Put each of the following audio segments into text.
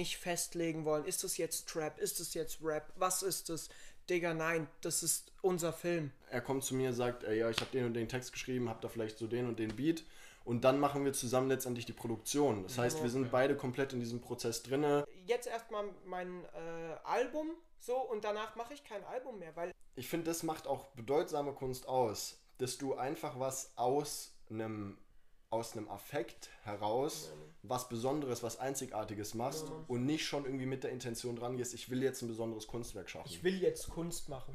nicht festlegen wollen, ist das jetzt Trap, ist das jetzt Rap, was ist das? Digga, nein, das ist unser Film. Er kommt zu mir, sagt, ey, ja, ich habe den und den Text geschrieben, hab da vielleicht so den und den Beat und dann machen wir zusammen letztendlich die Produktion. Das heißt, wir sind beide komplett in diesem Prozess drinne. Jetzt erstmal mein äh, Album so und danach mache ich kein Album mehr, weil Ich finde, das macht auch bedeutsame Kunst aus, dass du einfach was aus einem aus einem Affekt heraus was Besonderes, was Einzigartiges machst und nicht schon irgendwie mit der Intention dran gehst, ich will jetzt ein besonderes Kunstwerk schaffen. ich will jetzt Kunst machen.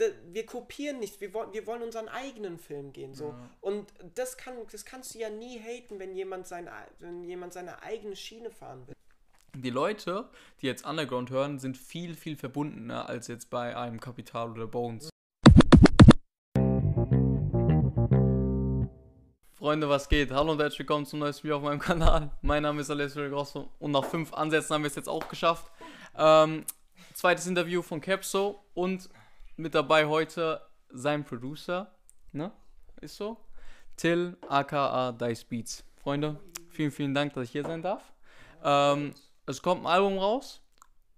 D- Wir kopieren nicht, wir wollen, wir wollen unseren eigenen Film gehen. So. Und das, kann, das kannst du ja nie haten, wenn jemand, sein, wenn jemand seine eigene Schiene fahren will. Die Leute, die jetzt Underground hören, sind viel, viel verbundener als jetzt bei einem Kapital oder Bones. Freunde, was geht? Hallo und herzlich willkommen zum neuesten Video auf meinem Kanal. Mein Name ist Alessio Grosso und nach fünf Ansätzen haben wir es jetzt auch geschafft. Ähm, zweites Interview von Capso und mit dabei heute sein Producer, ne? Ist so? Till aka Dice Beats. Freunde, vielen, vielen Dank, dass ich hier sein darf. Ähm, es kommt ein Album raus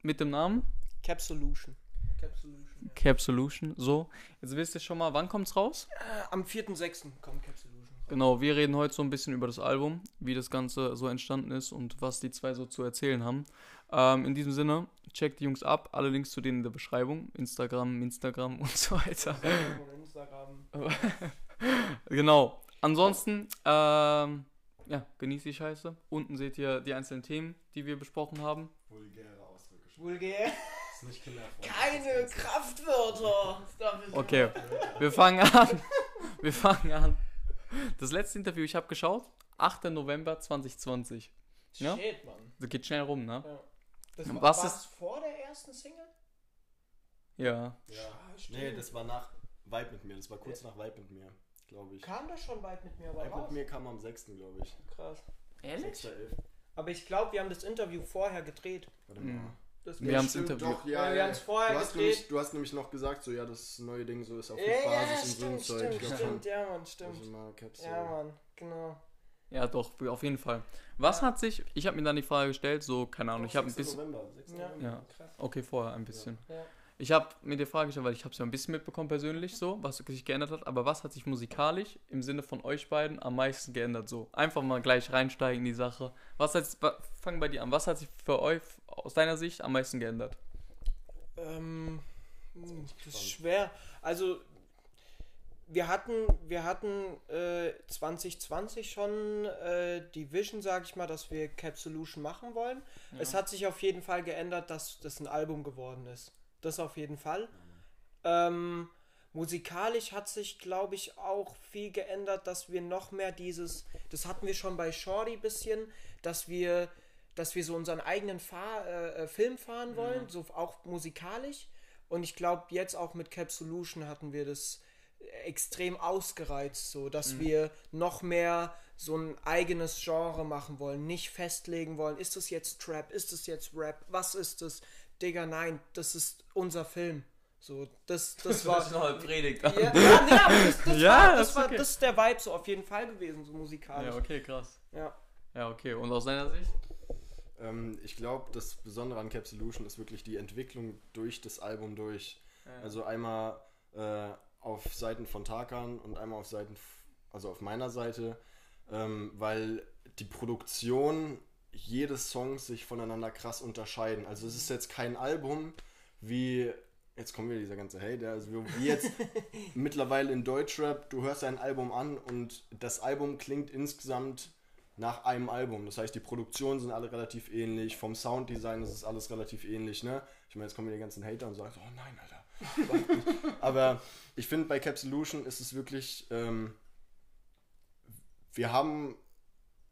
mit dem Namen Cap Solution. Cap Solution. Cap Solution. So, jetzt wisst ihr schon mal, wann kommt's raus? Äh, am 4.6. kommt Cap Solution. Genau, wir reden heute so ein bisschen über das Album, wie das Ganze so entstanden ist und was die zwei so zu erzählen haben. Ähm, in diesem Sinne, checkt die Jungs ab, alle Links zu denen in der Beschreibung, Instagram, Instagram und so weiter. Instagram. genau. Ansonsten, ähm, ja, genießt die Scheiße. Unten seht ihr die einzelnen Themen, die wir besprochen haben. Vulgäre Ausdrücke. Vulgär. ist nicht kinderfreundlich. Keine Kraftwörter. Okay, wir fangen an. Wir fangen an. Das letzte Interview, ich habe geschaut, 8. November 2020. Ja? Shit, Mann. Das geht schnell rum, ne? Ja. Das Was war, was ist- vor der ersten Single? Ja. Ja. stimmt. Nee, das war nach Vibe mit mir. Das war kurz nach Vibe mit mir, glaube ich. Kam das schon weit mit mir Vibe mit raus? mir kam am 6. glaube ich. Krass. 6.11. Aber ich glaube, wir haben das Interview vorher gedreht. Warte mal. Das Wir geht- haben's Stimmt, interviewt. Doch, ja, Ja, wir ja. haben's vorher du hast, nämlich, du hast nämlich noch gesagt, so ja, das neue Ding so ist auf Ja, der ja, Basis und so ein stimmt, Zeug. stimmt, stimmt, schon. ja, Mann, Also stimmt. Caps, Ja. Mann, genau. Ja, doch, auf jeden Fall. Was hat sich, ich habe mir dann die Frage gestellt, so, keine Ahnung, ich habe ein 6. bisschen, November, 6. Ja. November. Ja. Krass. okay, vorher ein bisschen. Ja. Ich habe mir die Frage gestellt, weil ich habe es ja ein bisschen mitbekommen persönlich so, was sich geändert hat, aber was hat sich musikalisch im Sinne von euch beiden am meisten geändert so? Einfach mal gleich reinsteigen in die Sache. Was hat, wa- fang bei dir an, was hat sich für euch aus deiner Sicht am meisten geändert? Ähm, hm, das ist schwer. Also, wir hatten, wir hatten äh, 2020 schon äh, die Vision, sag ich mal, dass wir Cap Solution machen wollen. Es hat sich auf jeden Fall geändert, dass das ein Album geworden ist. Das auf jeden Fall. Ähm, musikalisch hat sich, glaube ich, auch viel geändert, dass wir noch mehr dieses, das hatten wir schon bei Shorty bisschen, dass wir, dass wir so unseren eigenen Fahr äh, äh, Film fahren wollen, so auch musikalisch. Und ich glaube, jetzt auch mit Cap Solution hatten wir das extrem ausgereizt, so dass wir noch mehr so ein eigenes Genre machen wollen, nicht festlegen wollen, ist das jetzt Trap, ist das jetzt Rap, was ist das? Digga, nein, das ist unser Film. So, das, das war. eine Predigt. ja, ja, nee, aber das, das, Ja, war, das das, ist war okay. das ist der Vibe so auf jeden Fall gewesen, so musikalisch. Ja, okay, krass. Ja. Ja, okay, und aus deiner Sicht? Ähm, ich glaube, das Besondere an Cap Solution ist wirklich die Entwicklung durch das Album durch. Also einmal äh, auf Seiten von Tarkan und einmal auf Seiten, also auf meiner Seite, ähm, weil die Produktion jedes Songs sich voneinander krass unterscheiden. Also es ist jetzt kein Album wie, jetzt kommt wieder dieser ganze Hate, also wie jetzt mittlerweile in Deutschrap, du hörst ein Album an und das Album klingt insgesamt nach einem Album. Das heißt, die Produktionen sind alle relativ ähnlich, vom Sounddesign ist es alles relativ ähnlich, ne? Ich meine, jetzt kommen wieder die ganzen Hater und sagen, oh nein, Alter. Aber ich finde, bei Cap Solution ist es wirklich, ähm, wir haben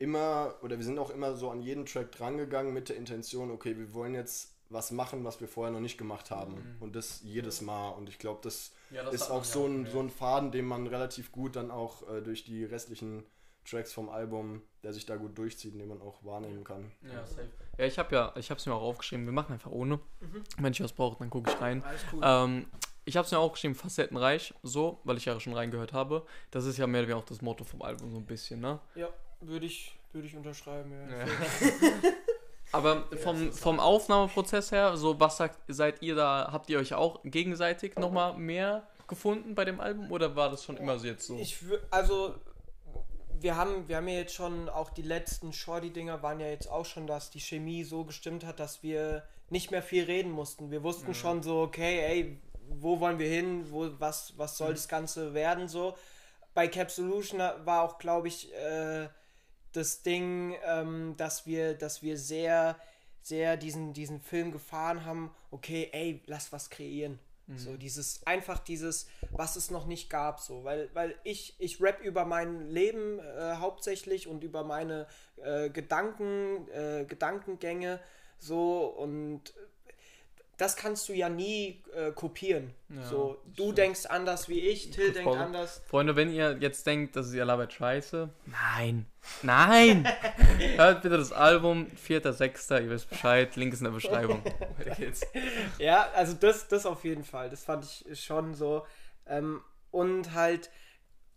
immer, oder wir sind auch immer so an jeden Track drangegangen mit der Intention, okay, wir wollen jetzt was machen, was wir vorher noch nicht gemacht haben. Und das jedes Mal. Und ich glaube, das, Ja, das ist auch so ein, so ein Faden, den man relativ gut dann auch äh, durch die restlichen Tracks vom Album, der sich da gut durchzieht, den man auch wahrnehmen kann. Ja, safe. Ja, ich habe ja, ich habe es mir auch aufgeschrieben. Wir machen einfach ohne. Wenn ich was brauche, dann gucke ich rein. Alles cool. Ähm, ich habe es mir auch geschrieben, facettenreich, so, weil ich ja schon reingehört habe. Das ist ja mehr oder weniger auch das Motto vom Album so ein bisschen, ne? ja, würde ich, würde ich unterschreiben, ja. Ja. Aber vom, vom Aufnahmeprozess her, so was sagt, seid ihr da, habt ihr euch auch gegenseitig nochmal mehr gefunden bei dem Album oder war das schon immer so jetzt so? Ich also wir haben wir haben ja jetzt schon auch die letzten Shorty Dinger waren ja jetzt auch schon, dass die Chemie so gestimmt hat, dass wir nicht mehr viel reden mussten. Wir wussten schon so, okay, ey, wo wollen wir hin? Wo was was soll das ganze werden so? Bei Cap Solution war auch, glaube ich, äh, das Ding, ähm, dass wir, dass wir sehr, sehr diesen, diesen Film gefahren haben, okay, ey, lass was kreieren. So dieses, einfach dieses, was es noch nicht gab, so, weil, weil ich, ich rap über mein Leben äh, hauptsächlich und über meine äh, Gedanken, äh, Gedankengänge, so. Und das kannst du ja nie äh, kopieren. Ja, so, das du stimmt. denkst anders wie ich, Till denkt Voll. anders. Freunde, wenn ihr jetzt denkt, dass ihr labert scheiße, nein, nein, hört bitte das Album, 4.6., ihr wisst Bescheid, Link ist in der Beschreibung. Weiter geht's. Ja, also das, das auf jeden Fall. Das fand ich schon so. Ähm, und halt,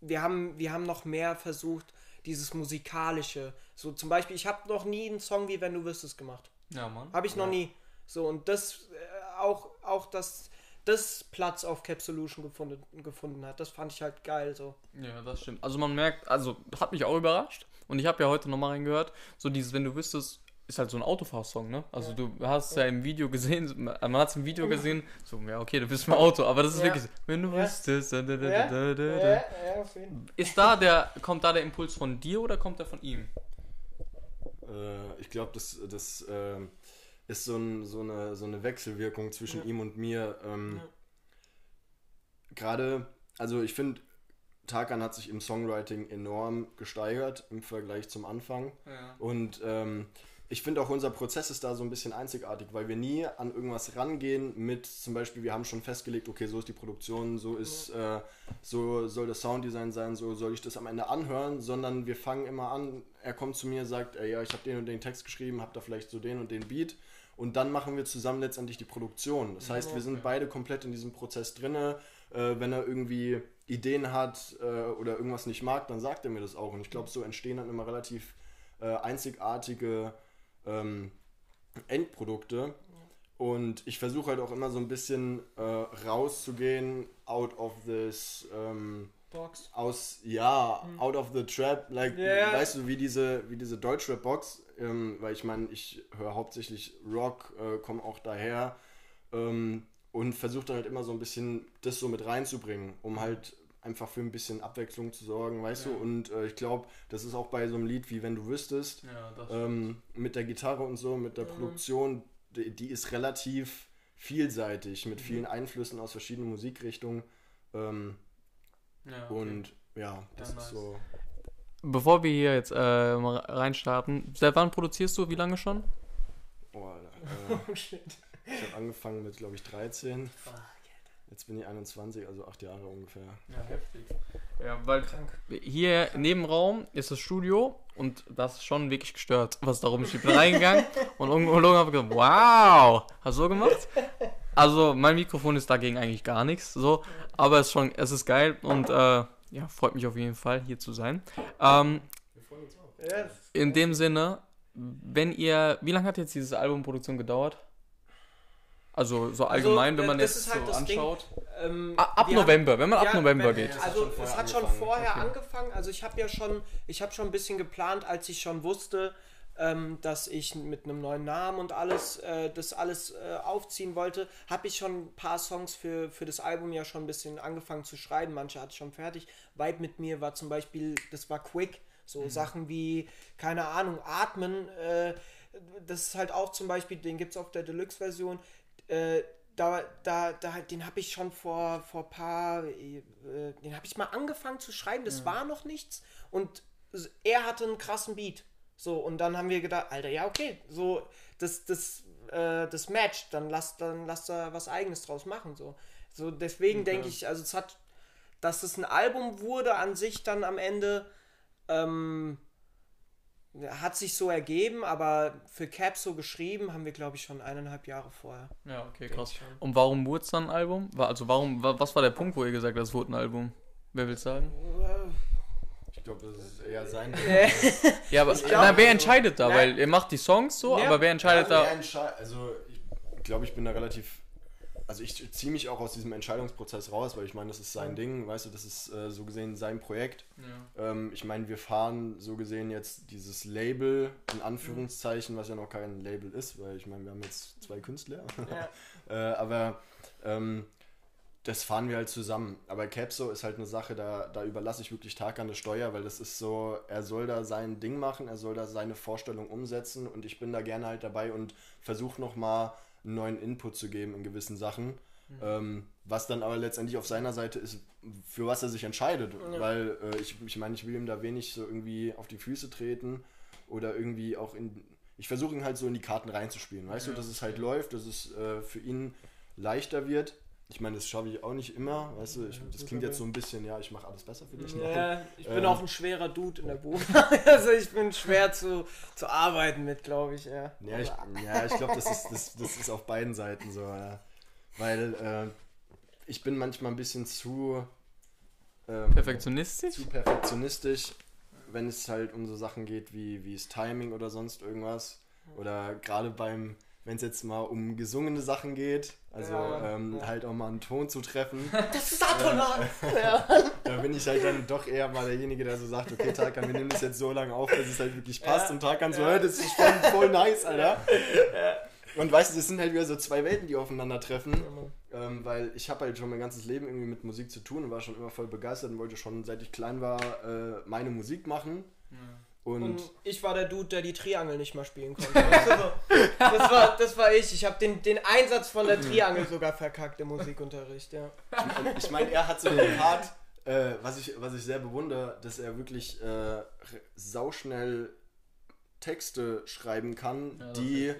wir haben, wir haben noch mehr versucht, dieses musikalische. So zum Beispiel, ich habe noch nie einen Song wie Wenn du wüsstest gemacht. Ja, Mann. Habe ich noch nie. So, und das äh, auch, auch dass das Platz auf Cap Solution gefunden, gefunden hat. Das fand ich halt geil. So. Ja, das stimmt. Also man merkt, also hat mich auch überrascht. Und ich habe ja heute nochmal reingehört, so dieses, wenn du wüsstest, ist halt so ein Autofahrsong, ne? Also Ja. du hast ja. im Video gesehen, man hat es im Video gesehen, so, ja, okay, du bist im Auto, aber das ist Ja. wirklich so, wenn du Ja. wüsstest, da, da, da, Ja, da, da, ja, da. ja, auf jeden Ist da der, kommt da der Impuls von dir oder kommt der von ihm? Äh, ich glaube, das, das ähm, ist so, ein, so, eine, so eine Wechselwirkung zwischen Ja. ihm und mir. Ähm, Ja. Gerade, also ich finde, Tarkan hat sich im Songwriting enorm gesteigert im Vergleich zum Anfang. Ja. Und ähm, ich finde auch unser Prozess ist da so ein bisschen einzigartig, weil wir nie an irgendwas rangehen mit zum Beispiel, wir haben schon festgelegt, okay, so ist die Produktion, so ist, äh, so soll das Sounddesign sein, so soll ich das am Ende anhören, sondern wir fangen immer an, er kommt zu mir, sagt, ey, ja, ich habe den und den Text geschrieben, habe da vielleicht so den und den Beat und dann machen wir zusammen letztendlich die Produktion. Das heißt, wir sind beide komplett in diesem Prozess drinne. Äh, wenn er irgendwie Ideen hat äh, oder irgendwas nicht mag, dann sagt er mir das auch. Und ich glaube, so entstehen dann immer relativ äh, einzigartige ähm, Endprodukte. Und ich versuche halt auch immer so ein bisschen äh, rauszugehen, out of this, ähm, Box. aus, ja, out of the trap, like, Ja. weißt du, wie diese, wie diese Deutschrap-Box, ähm, weil ich meine, ich höre hauptsächlich Rock, äh, komme auch daher ähm, und versuche dann halt immer so ein bisschen das so mit reinzubringen, um halt einfach für ein bisschen Abwechslung zu sorgen, weißt Ja. du, und äh, ich glaube, das ist auch bei so einem Lied wie Wenn du wüsstest, Ja, ähm, mit der Gitarre und so, mit der Mhm. Produktion, die, die ist relativ vielseitig, Mhm. mit vielen Einflüssen aus verschiedenen Musikrichtungen. Ähm, ja, okay. und ja, das Ja, nice. ist so. Bevor wir hier jetzt äh, mal reinstarten, seit wann produzierst du? Wie lange schon? Oh, Alter, äh, Oh shit. ich habe angefangen mit, glaube ich, 13. Jetzt bin ich 21, also acht Jahre ungefähr. Ja, heftig. Ja, weil Krank. hier neben Raum ist das Studio und das ist schon wirklich gestört, was da bin reingegangen und irgendwo habe gesagt, wow, hast du so gemacht? Also mein Mikrofon ist dagegen eigentlich gar nichts, so, aber es ist schon, es ist geil und äh, ja, freut mich auf jeden Fall hier zu sein. Ähm, in dem Sinne, wenn ihr, wie lange hat jetzt diese Albumproduktion gedauert? Also so allgemein, wenn man das jetzt ist halt so das Ding. anschaut. ähm, ab wir haben- November, wenn man ab Ja, November wenn- geht. Ja, es hat Also schon es vorher hat schon angefangen. vorher Okay. angefangen. Also ich habe ja schon, ich habe schon ein bisschen geplant, als ich schon wusste, ähm, dass ich mit einem neuen Namen und alles, äh, das alles äh, aufziehen wollte, habe ich schon ein paar Songs für, für das Album ja schon ein bisschen angefangen zu schreiben. Manche hatte ich schon fertig. Vibe mit mir war zum Beispiel, das war quick. So Sachen wie, keine Ahnung, Atmen, äh, das ist halt auch zum Beispiel, den gibt es auf der Deluxe-Version. Äh, da, da, da, den habe ich schon vor, vor paar, äh, den habe ich mal angefangen zu schreiben, das war noch nichts. Und er hatte einen krassen Beat. So, und dann haben wir gedacht, Alter, ja, okay, so, das, das, äh, das matcht, dann lass, dann lass da was eigenes draus machen. So, so deswegen denke ich, also es hat, dass es ein Album wurde an sich dann am Ende, ähm, hat sich so ergeben, aber für Cap so geschrieben haben wir, glaube ich, schon eineinhalb Jahre vorher. Ja, okay, krass. Und warum wurde es dann ein Album? Also warum, wa- was war der Punkt, wo ihr gesagt habt, es wurde ein Album? Wer will sagen? Äh, Ich glaube, das ist eher sein. ja, aber glaub, na, wer also- entscheidet da? Nein. Weil ihr macht die Songs so, Ja. aber wer entscheidet also, da? er entsche- also ich glaube, ich bin da relativ. Also ich ziehe mich auch aus diesem Entscheidungsprozess raus, weil ich meine, das ist sein Ding, weißt du, das ist äh, so gesehen sein Projekt. Ähm, ich meine, wir fahren so gesehen jetzt dieses Label, in Anführungszeichen, was ja noch kein Label ist, weil ich meine, wir haben jetzt zwei Künstler. Ja. äh, aber ähm, das fahren wir halt zusammen. Aber Capso ist halt eine Sache, da, da überlasse ich wirklich Tag an das Steuer, weil das ist so, er soll da sein Ding machen, er soll da seine Vorstellung umsetzen und ich bin da gerne halt dabei und versuche nochmal einen neuen Input zu geben in gewissen Sachen. Ähm, was dann aber letztendlich auf seiner Seite ist, für was er sich entscheidet. Weil äh, ich, ich meine, ich will ihm da wenig so irgendwie auf die Füße treten oder irgendwie auch in. Ich versuche ihn halt so in die Karten reinzuspielen, weißt du, dass es halt läuft, dass es äh, für ihn leichter wird. Ich meine, das schaffe ich auch nicht immer, weißt du, ich, das klingt jetzt so ein bisschen, ja, ich mache alles besser für dich. Ja, ich bin Ähm. auch ein schwerer Dude in der Bude. also ich bin schwer zu, zu arbeiten mit, glaube ich. Ja, Ja, ich, ja, ich glaube, das ist, das, das ist auf beiden Seiten so. Ja. Weil äh, ich bin manchmal ein bisschen zu, ähm, Perfektionistisch? zu perfektionistisch, wenn es halt um so Sachen geht wie, wie das Timing oder sonst irgendwas. Oder gerade beim, wenn es jetzt mal um gesungene Sachen geht, also Ja, ähm, ja. halt auch mal einen Ton zu treffen, Das ist atonal. da bin ich halt dann doch eher mal derjenige, der so sagt, okay, Tarkan, wir nehmen das jetzt so lange auf, dass es halt wirklich passt. Und Tarkan so, hört, das ist voll, voll nice, Alter. Und weißt du, das sind halt wieder so zwei Welten, die aufeinandertreffen. Ähm, weil ich habe halt schon mein ganzes Leben irgendwie mit Musik zu tun und war schon immer voll begeistert und wollte schon, seit ich klein war, äh, meine Musik machen. Und, Und ich war der Dude, der die Triangel nicht mal spielen konnte. Das, war, das war ich. Ich habe den, den Einsatz von der Triangel sogar verkackt im Musikunterricht. Ja. ich meine, er hat so den Part, äh, was, ich, was ich sehr bewundere, dass er wirklich äh, sauschnell Texte schreiben kann, die,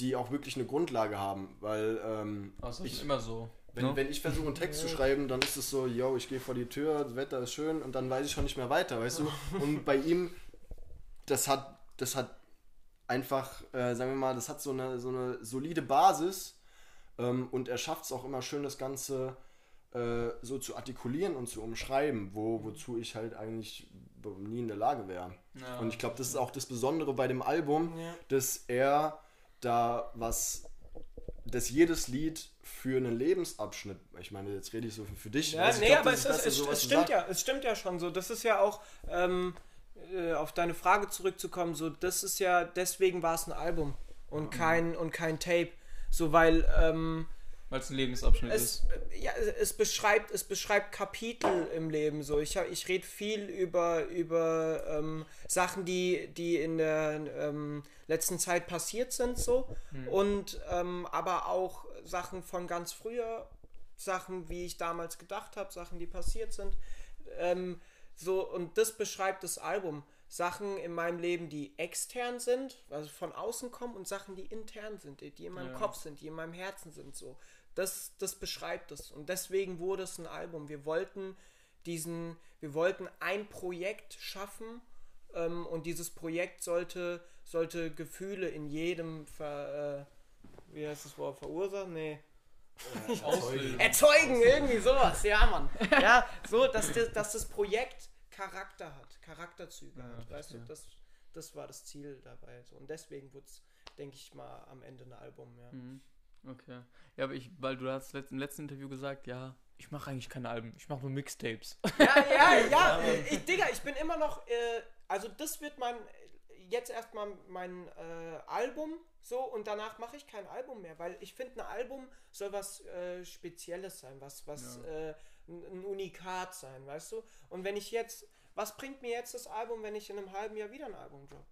die auch wirklich eine Grundlage haben. Weil ähm, Also das ich, ist immer so. Wenn, ne? wenn ich versuche, einen Text zu schreiben, dann ist es so, yo, ich gehe vor die Tür, das Wetter ist schön und dann weiß ich schon nicht mehr weiter, weißt du? Und bei ihm, das hat, das hat einfach, äh, sagen wir mal, das hat so eine, so eine solide Basis ähm, und er schafft es auch immer schön, das Ganze äh, so zu artikulieren und zu umschreiben, wo, wozu ich halt eigentlich nie in der Lage wäre. Ja. Und ich glaube, das ist auch das Besondere bei dem Album, Ja. dass er da was, dass jedes Lied für einen Lebensabschnitt, ich meine, jetzt rede ich so für, für dich. Ja, nee, glaub, aber es, ist es, es stimmt sagen. ja, es stimmt ja schon so. Das ist ja auch, ähm, äh, auf deine Frage zurückzukommen, so, das ist ja, deswegen war es ein Album und kein, und kein Tape. So, weil, ähm, Weil es ein Lebensabschnitt es, ist. ja, es beschreibt, es beschreibt Kapitel im Leben so. Ich, ich rede viel über, über ähm, Sachen, die, die in der ähm, letzten Zeit passiert sind so. Und ähm, aber auch Sachen von ganz früher, Sachen, wie ich damals gedacht habe, Sachen, die passiert sind. So, und das beschreibt das Album. Sachen in meinem Leben, die extern sind, also von außen kommen, und Sachen, die intern sind, die, die in meinem Ja. Kopf sind, die in meinem Herzen sind. So. Das, das beschreibt es. Und deswegen wurde es ein Album. Wir wollten diesen, wir wollten ein Projekt schaffen ähm, und dieses Projekt sollte, sollte Gefühle in jedem ver, äh, wie heißt das Wort, verursachen? Nee. Auslösen. Erzeugen, irgendwie sowas, ja, Mann. Ja, so, dass, das- dass das Projekt Charakter hat, Charakterzüge Ja, hat, weißt du, verstehe. das, das war das Ziel dabei. So. Und deswegen wurde es, denke ich mal, am Ende ein Album, ja. Mhm. Okay. Ja, aber ich, weil du hast im letzten Interview gesagt, ja, ich mache eigentlich keine Alben, ich mache nur Mixtapes. Ja, ja, ja, ich, Digga, ich bin immer noch, äh, also das wird mein, jetzt erstmal mein äh, Album, so, und danach mache ich kein Album mehr, weil ich finde, ein Album soll was äh, Spezielles sein, was, was, äh, ein, Unikat sein, weißt du? Und wenn ich jetzt, was bringt mir jetzt das Album, wenn ich in einem halben Jahr wieder ein Album drop?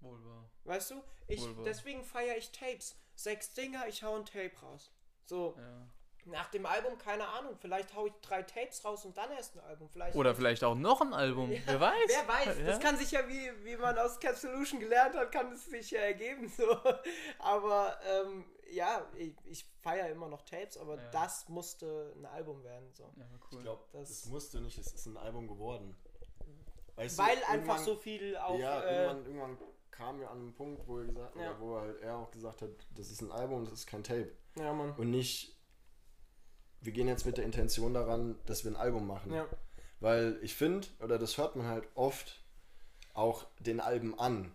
Wohl wahr. Weißt du? Ich, deswegen feiere ich Tapes. Sechs Dinger, ich hau ein Tape raus. So, Ja. Nach dem Album, keine Ahnung, vielleicht hau ich drei Tapes raus und dann erst ein Album. Vielleicht Oder vielleicht auch noch ein Album, wer weiß. Wer weiß, Ja? das kann sich ja, wie, wie man aus Cap Solution gelernt hat, kann es sich ja ergeben. So. Aber ähm, ja, ich, ich feiere immer noch Tapes, aber Ja. das musste ein Album werden. So. Ja, cool. Ich glaube, Das- das, musste nicht, es ist ein Album geworden. Weißt du, Weil einfach irgendwann- so viel auf. ja, äh, irgendwann, irgendwann kam wir an einen Punkt, wo er gesagt, Ja. oder wo halt er auch gesagt hat, das ist ein Album, das ist kein Tape. ja, Mann. Und nicht, wir gehen jetzt mit der Intention daran, dass wir ein Album machen. Ja. Weil ich finde, oder das hört man halt oft auch den Alben an.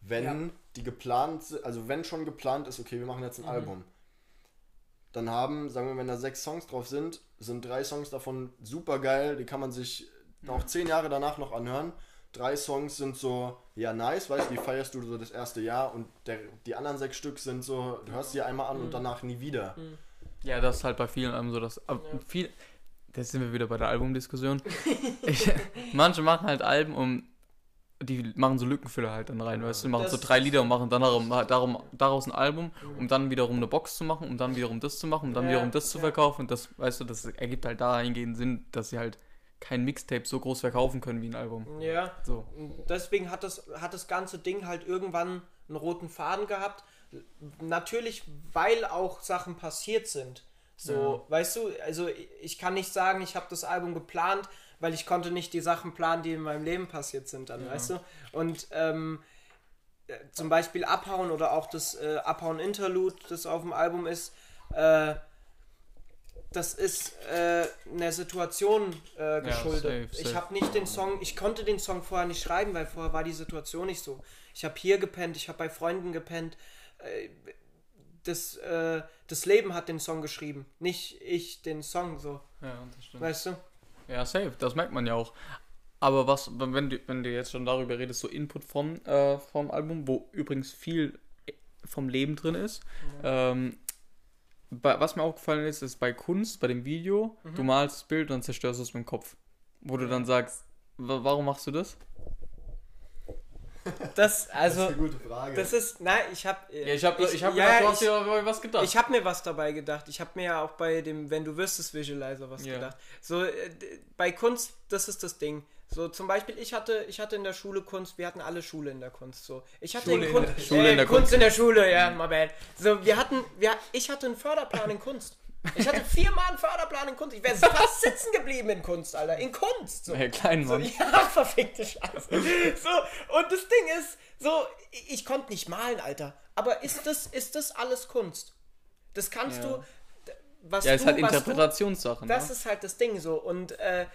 Wenn Ja. die geplant, si- also wenn schon geplant ist, okay, wir machen jetzt ein Album. Dann haben, sagen wir, wenn da sechs Songs drauf sind, sind drei Songs davon super geil, die kann man sich auch zehn Jahre danach noch anhören. Drei Songs sind so, ja, nice, weißt du, die feierst du so das erste Jahr und der, die anderen sechs Stück sind so, du hörst sie einmal an und danach nie wieder. Ja, das ist halt bei vielen Alben so, dass aber viel. Jetzt sind wir wieder bei der Albumdiskussion. manche machen halt Alben, um die machen so Lückenfüller halt dann rein, weißt du, machen so drei Lieder und machen dann darum, darum, daraus ein Album, um dann wiederum eine Box zu machen, um dann wiederum das zu machen, um dann Ja, wiederum das zu ja. verkaufen. Und das, weißt du, das ergibt halt dahingehend Sinn, dass sie halt kein Mixtape so groß verkaufen können wie ein Album. Ja. So. Deswegen hat das, hat das ganze Ding halt irgendwann einen roten Faden gehabt. Natürlich, weil auch Sachen passiert sind. So, weißt du, also ich kann nicht sagen, ich habe das Album geplant, weil ich konnte nicht die Sachen planen, die in meinem Leben passiert sind dann, weißt du? Und ähm, äh, zum Beispiel Abhauen oder auch das äh, Abhauen Interlude, das auf dem Album ist, äh, das ist äh, einer Situation äh, geschuldet. safe, Ich safe. habe nicht den Song, ich konnte den Song vorher nicht schreiben, weil vorher war die Situation nicht so. Ich habe hier gepennt, ich habe bei Freunden gepennt. Äh, das, äh, das Leben hat den Song geschrieben, nicht ich den Song so, Ja, das stimmt. weißt du? Ja, safe, das merkt man ja auch. Aber was, wenn du, wenn du jetzt schon darüber redest, so Input vom, äh, vom Album, wo übrigens viel vom Leben drin ist. Ähm, bei, was mir aufgefallen ist, ist bei Kunst, bei dem Video, du malst das Bild und dann zerstörst du es mit dem Kopf. Wo du dann sagst, wa- warum machst du das? Das, also, eine gute Frage. das ist, nein, ich habe Ja, ich habe ich hab ja, gedacht, du hast ich- dir was gedacht. Ich habe mir was dabei gedacht. Ich habe mir ja auch bei dem Wenn du wüsstest Visualizer was Ja. gedacht. So äh, bei Kunst, das ist das Ding. So zum Beispiel, ich hatte, ich hatte in der Schule Kunst. Wir hatten alle Schule in der Kunst. So, ich hatte Schule in in Kunst, der- Schule äh, in der Kunst Kunst. in der Schule, ja, my bad. So, wir hatten, wir, ich hatte einen Förderplan in Kunst. Ich hatte viermal einen Förderplan in Kunst. Ich wäre fast sitzen geblieben in Kunst, Alter. In Kunst. So. Hey, klein So, Mann. ja, verfickte Scheiße. So, und das Ding ist, so, ich, ich konnte nicht malen, Alter. Aber ist das, ist das alles Kunst? Das kannst Ja. du. Was Ja, ist du, halt Interpretationssache. Du, Ne? das ist halt das Ding so. Und äh,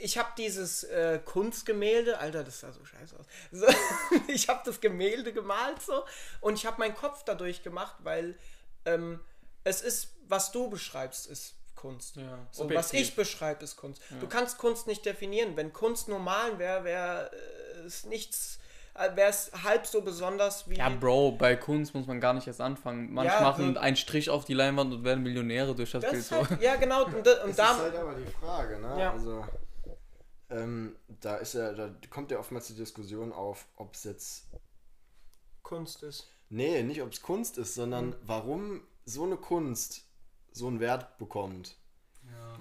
ich habe dieses äh, Kunstgemälde, Alter, das sah so scheiße aus. So, ich habe das Gemälde gemalt so und ich habe meinen Kopf dadurch gemacht, weil ähm, es ist, was du beschreibst, ist Kunst. Ja, so, was ich beschreibe, ist Kunst. Du kannst Kunst nicht definieren. Wenn Kunst nur malen wäre, wäre es nichts, wäre es halb so besonders wie. Ja, Bro, bei Kunst muss man gar nicht erst anfangen. Manche Ja, machen einen Strich auf die Leinwand und werden Millionäre durch das, das Bild. ist So. halt, ja, genau. Und, und Das da, ist halt aber die Frage, ne? Ja. Also, ähm, da ist ja, da kommt ja oftmals die Diskussion auf, ob es jetzt, Kunst ist. nee, nicht ob es Kunst ist, sondern warum so eine Kunst so einen Wert bekommt.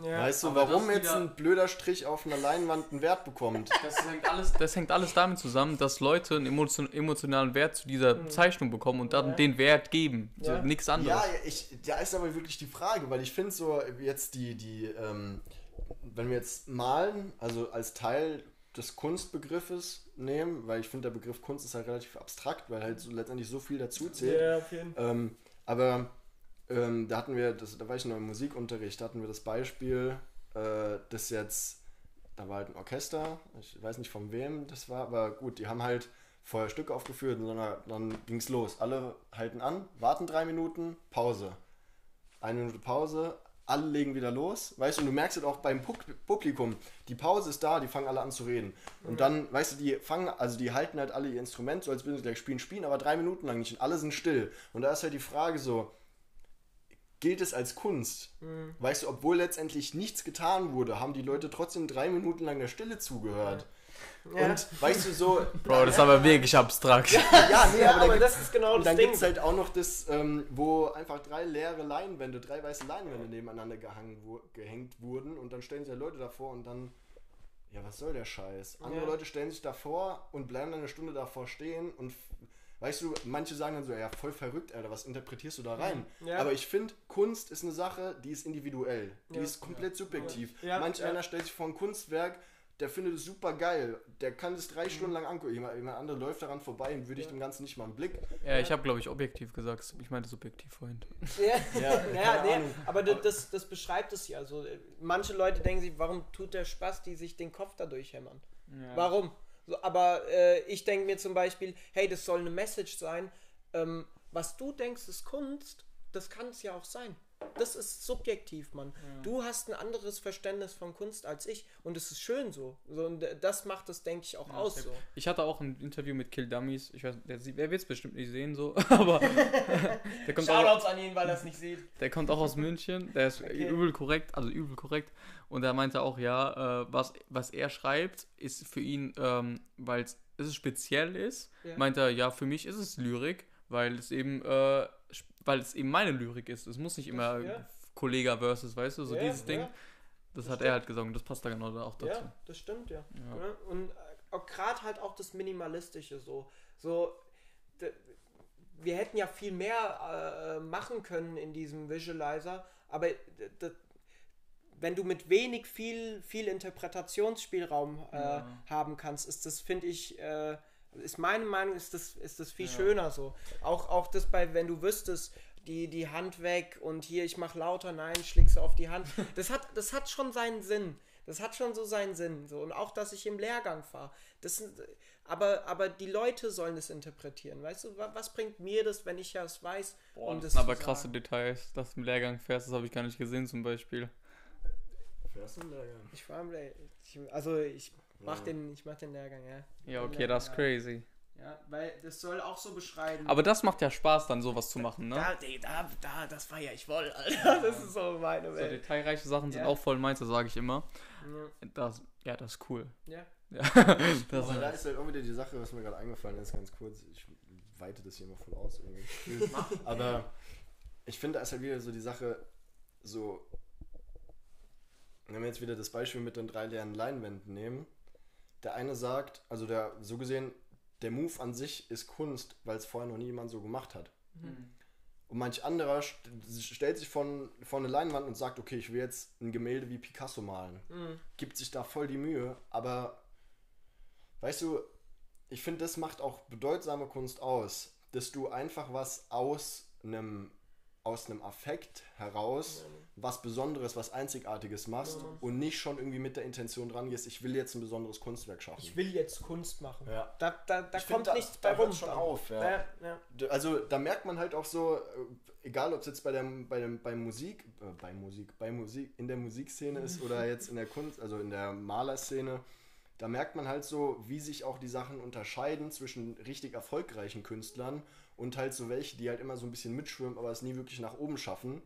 Ja. weißt du, aber warum jetzt ein blöder Strich auf einer Leinwand einen Wert bekommt? Das hängt, alles, das hängt alles damit zusammen, dass Leute einen emotion emotionalen Wert zu dieser Zeichnung bekommen und dann. Ja. den Wert geben. So, Ja. Nichts anderes. Ja, ich, da ist aber wirklich die Frage, weil ich finde so jetzt die, die, ähm, wenn wir jetzt malen, also als Teil des Kunstbegriffes nehmen, weil ich finde, der Begriff Kunst ist halt relativ abstrakt, weil halt so letztendlich so viel dazu zählt. Ja, auf jeden Fall. Ähm, aber ähm, da hatten wir, das, da war ich noch im Musikunterricht, da hatten wir das Beispiel, äh, das jetzt, da war halt ein Orchester, ich weiß nicht von wem das war, aber gut, die haben halt vorher Stücke aufgeführt und dann, dann ging es los. Alle halten an, warten drei Minuten, Pause. Eine Minute Pause, alle legen wieder los, weißt du, und du merkst halt auch beim Publikum, die Pause ist da, die fangen alle an zu reden. Und dann, weißt du, die fangen, also die halten halt alle ihr Instrument, so als würden sie gleich spielen, spielen aber drei Minuten lang nicht und alle sind still. Und da ist halt die Frage so, gilt es als Kunst? Weißt du, obwohl letztendlich nichts getan wurde, haben die Leute trotzdem drei Minuten lang der Stille zugehört. Ja. Und weißt du so, Bro, das ist aber wirklich abstrakt. ja, nee, Ja, aber, aber da das ist genau und das dann Ding. gibt es halt auch noch das, ähm, wo einfach drei leere Leinwände, drei weiße Leinwände nebeneinander gehangen, wo, gehängt wurden und dann stellen sich ja Leute davor und dann, ja, was soll der Scheiß? Andere Ja. Leute stellen sich davor und bleiben dann eine Stunde davor stehen und weißt du, manche sagen dann so, ja, voll verrückt, Alter, was interpretierst du da rein? Ja. Aber ich finde, Kunst ist eine Sache, die ist individuell, die Ja. ist komplett subjektiv. Ja, Manch ja. einer stellt sich vor ein Kunstwerk, der findet es super geil. Der kann es drei Stunden lang angucken. Jemand, jemand andere läuft daran vorbei und würde ich dem Ganzen nicht mal einen Blick. Ja, ich habe, glaube ich, objektiv gesagt. Ich meinte subjektiv vorhin. Ja, Ja, ja, keine nee, aber das, das, das beschreibt es ja. Also, äh, manche Leute denken sich, warum tut der Spaß, die sich den Kopf dadurch hämmern? Warum? So, aber äh, ich denke mir zum Beispiel, hey, das soll eine Message sein. Ähm, was du denkst, ist Kunst, das kann es ja auch sein. Das ist subjektiv, Mann. Du hast ein anderes Verständnis von Kunst als ich und es ist schön so. so und das macht es, denke ich, auch aus. So. Ich hatte auch ein Interview mit Kill Dummies. Ich weiß, der, der wird es bestimmt nicht sehen, so, aber der, kommt auch, Shoutouts an ihn, weil er es nicht sieht. der kommt auch aus München. Der ist Okay. übel korrekt, also übel korrekt. Und er meinte auch, ja, äh, was, was er schreibt, ist für ihn, ähm, weil es speziell ist, Ja. meint er, ja, für mich ist es Lyrik, weil es eben, äh, weil es eben meine Lyrik ist. Es muss nicht immer ja. Kollega versus, weißt du, so Ja, dieses Ding. ja. Das, Das hat er halt gesagt und das passt da genau auch dazu. Ja, das stimmt ja. Und äh, gerade halt auch das Minimalistische so. So, wir hätten ja viel mehr äh, machen können in diesem Visualizer, aber wenn du mit wenig viel, viel Interpretationsspielraum äh, haben kannst, ist das, finde ich, äh, ist meine Meinung, ist das, ist das viel Ja. schöner so. Auch, auch das bei, wenn du wüsstest, die, die Hand weg und hier, ich mach lauter, nein, schlägst du auf die Hand. Das hat, das hat schon seinen Sinn. Das hat schon so seinen Sinn. So. Und auch, dass ich im Lehrgang fahre. Das sind, aber, aber die Leute sollen es interpretieren. Weißt du, wa- was bringt mir das, wenn ich ja es weiß? Boah, um das sind zu aber krasse sagen? Details, dass du im Lehrgang fährst, das habe ich gar nicht gesehen zum Beispiel. Fährst du im Lehrgang? Ich war im Lehr ich, Also, ich mach, Ja. den, ich mach den Lehrgang, ja. Ja, okay, das ist crazy. Ja, weil das soll auch so beschreiben. Aber das macht ja Spaß, dann sowas zu machen, ne? da, da, da, das feier ich voll, Alter. Das ist so meine So Welt. detailreiche Sachen sind Ja. auch voll meins, das sage ich immer. Ja. Das, ja, das ist cool. Ja. Ja, das Aber da ist halt auch wieder die Sache, was mir gerade eingefallen ist, ganz kurz. Ich weite das hier mal voll aus irgendwie. Aber ich finde, da ist halt wieder so die Sache, so, wenn wir jetzt wieder das Beispiel mit den drei leeren Leinwänden nehmen, der eine sagt, also der, so gesehen, der Move an sich ist Kunst, weil es vorher noch nie jemand so gemacht hat. Und manch anderer st stellt sich von, vor eine Leinwand und sagt, okay, ich will jetzt ein Gemälde wie Picasso malen. Mhm. Gibt sich da voll die Mühe, aber weißt du, ich finde, das macht auch bedeutsame Kunst aus, dass du einfach was aus einem aus einem Affekt heraus was Besonderes, was Einzigartiges machst Ja. und nicht schon irgendwie mit der Intention dran gehst, ich will jetzt ein besonderes Kunstwerk schaffen. Ich will jetzt Kunst machen. Ja. Da, da, da find, kommt da- nichts da bei rum. schon auf, ja. Also da merkt man halt auch so, äh, egal ob es jetzt bei der, bei dem, bei Musik, äh, bei Musik, bei Musik, in der Musikszene ist oder jetzt in der Kunst, also in der Malerszene, da merkt man halt so, wie sich auch die Sachen unterscheiden zwischen richtig erfolgreichen Künstlern und halt so welche, die halt immer so ein bisschen mitschwimmen, aber es nie wirklich nach oben schaffen,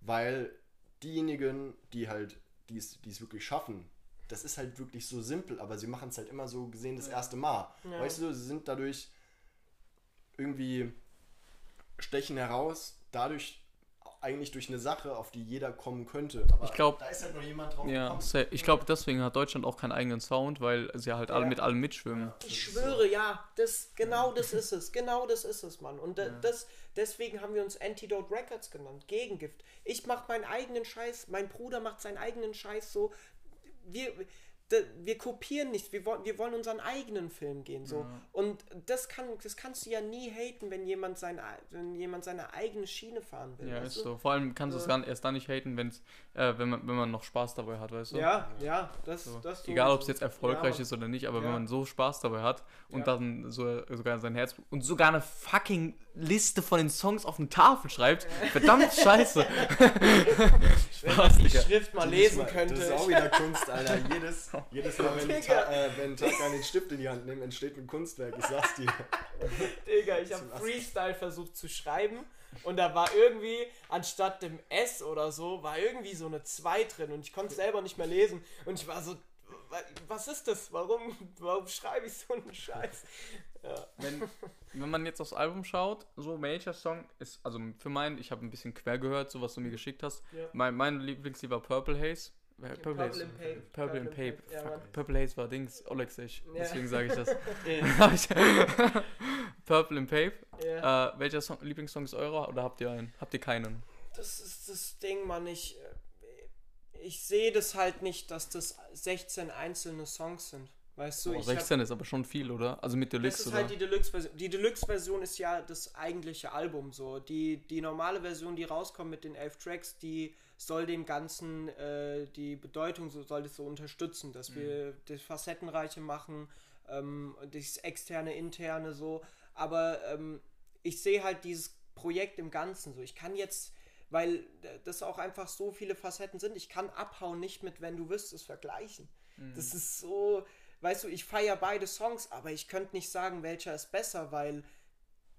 weil diejenigen, die halt, die es, die es wirklich schaffen, das ist halt wirklich so simpel, aber sie machen es halt immer so gesehen das erste Mal. Ja. Weißt du, sie sind dadurch irgendwie stechen heraus, dadurch eigentlich durch eine Sache, auf die jeder kommen könnte. Aber Ich glaub- da ist halt noch jemand drauf Ja, gekommen. ich glaube, deswegen hat Deutschland auch keinen eigenen Sound, weil sie halt alle Ja. mit allem mitschwimmen. Ich schwöre, ja, das, genau das ist es. Genau das ist es, Mann. Und da, das, deswegen haben wir uns Antidote Records genannt. Gegengift. Ich mach meinen eigenen Scheiß, mein Bruder macht seinen eigenen Scheiß so. Wir, wir kopieren nichts, wir wollen, wir wollen unseren eigenen Film gehen. So. Und das, kann, das kannst du ja nie haten, wenn jemand, sein, wenn jemand seine eigene Schiene fahren will. Ja, ist du? so. Vor allem kannst du es Ja. gar erst dann nicht haten, wenn's, äh, wenn, man, wenn man noch Spaß dabei hat, weißt du? Ja, ja, das, So. das Egal, ob es jetzt erfolgreich Ja, ist oder nicht, aber Ja. wenn man so Spaß dabei hat und Ja. dann so, sogar sein Herz und sogar eine fucking Liste von den Songs auf eine Tafel schreibt, verdammt scheiße. Wenn man die Digga. Schrift mal lesen ist- könnte. Das ist auch wieder Kunst, Alter. Jedes, jedes Mal, wenn. Ta äh, wenn Taka den Stift in die Hand nimmt, entsteht ein Kunstwerk. Ich sag's dir. Digga, ich habe Freestyle versucht zu schreiben und da war irgendwie, anstatt dem S oder so, war irgendwie so eine 2 drin und ich konnte es selber nicht mehr lesen und ich war so, wa- was ist das? Warum, warum schreibe ich so einen Scheiß? Ja. wenn, wenn man jetzt aufs Album schaut, so Major Song ist, also für meinen, ich habe ein bisschen quer gehört, so was du mir geschickt hast. Ja. Mein, mein Lieblingslied war Purple Haze. Äh, Purple, Purple Haze. Purple and Pape. Purple Haze war Dings, Olexich. Ja. Deswegen sage ich das. Purple and Pape. Ja. Äh, welcher Song, Lieblingssong ist eurer oder habt ihr einen? Habt ihr keinen? Das ist das Ding, Mann. Ich, äh, ich sehe das halt nicht, dass das 16 einzelne Songs sind. Weißt du, Oh, ich 16 ist aber schon viel, oder? Also mit hab, das Deluxe, ist oder? halt die Deluxe-Version. Die Deluxe-Version ist ja das eigentliche Album so. Die, die normale Version, die rauskommt mit den elf Tracks, die soll dem Ganzen äh, die Bedeutung so soll das so unterstützen, dass wir das Facettenreiche machen, ähm, das externe, interne so. Aber ähm, ich sehe halt dieses Projekt im Ganzen so. Ich kann jetzt, weil das auch einfach so viele Facetten sind, ich kann abhauen nicht mit, wenn du wüsstest, vergleichen. Das ist so, weißt du, ich feiere beide Songs, aber ich könnte nicht sagen, welcher ist besser, weil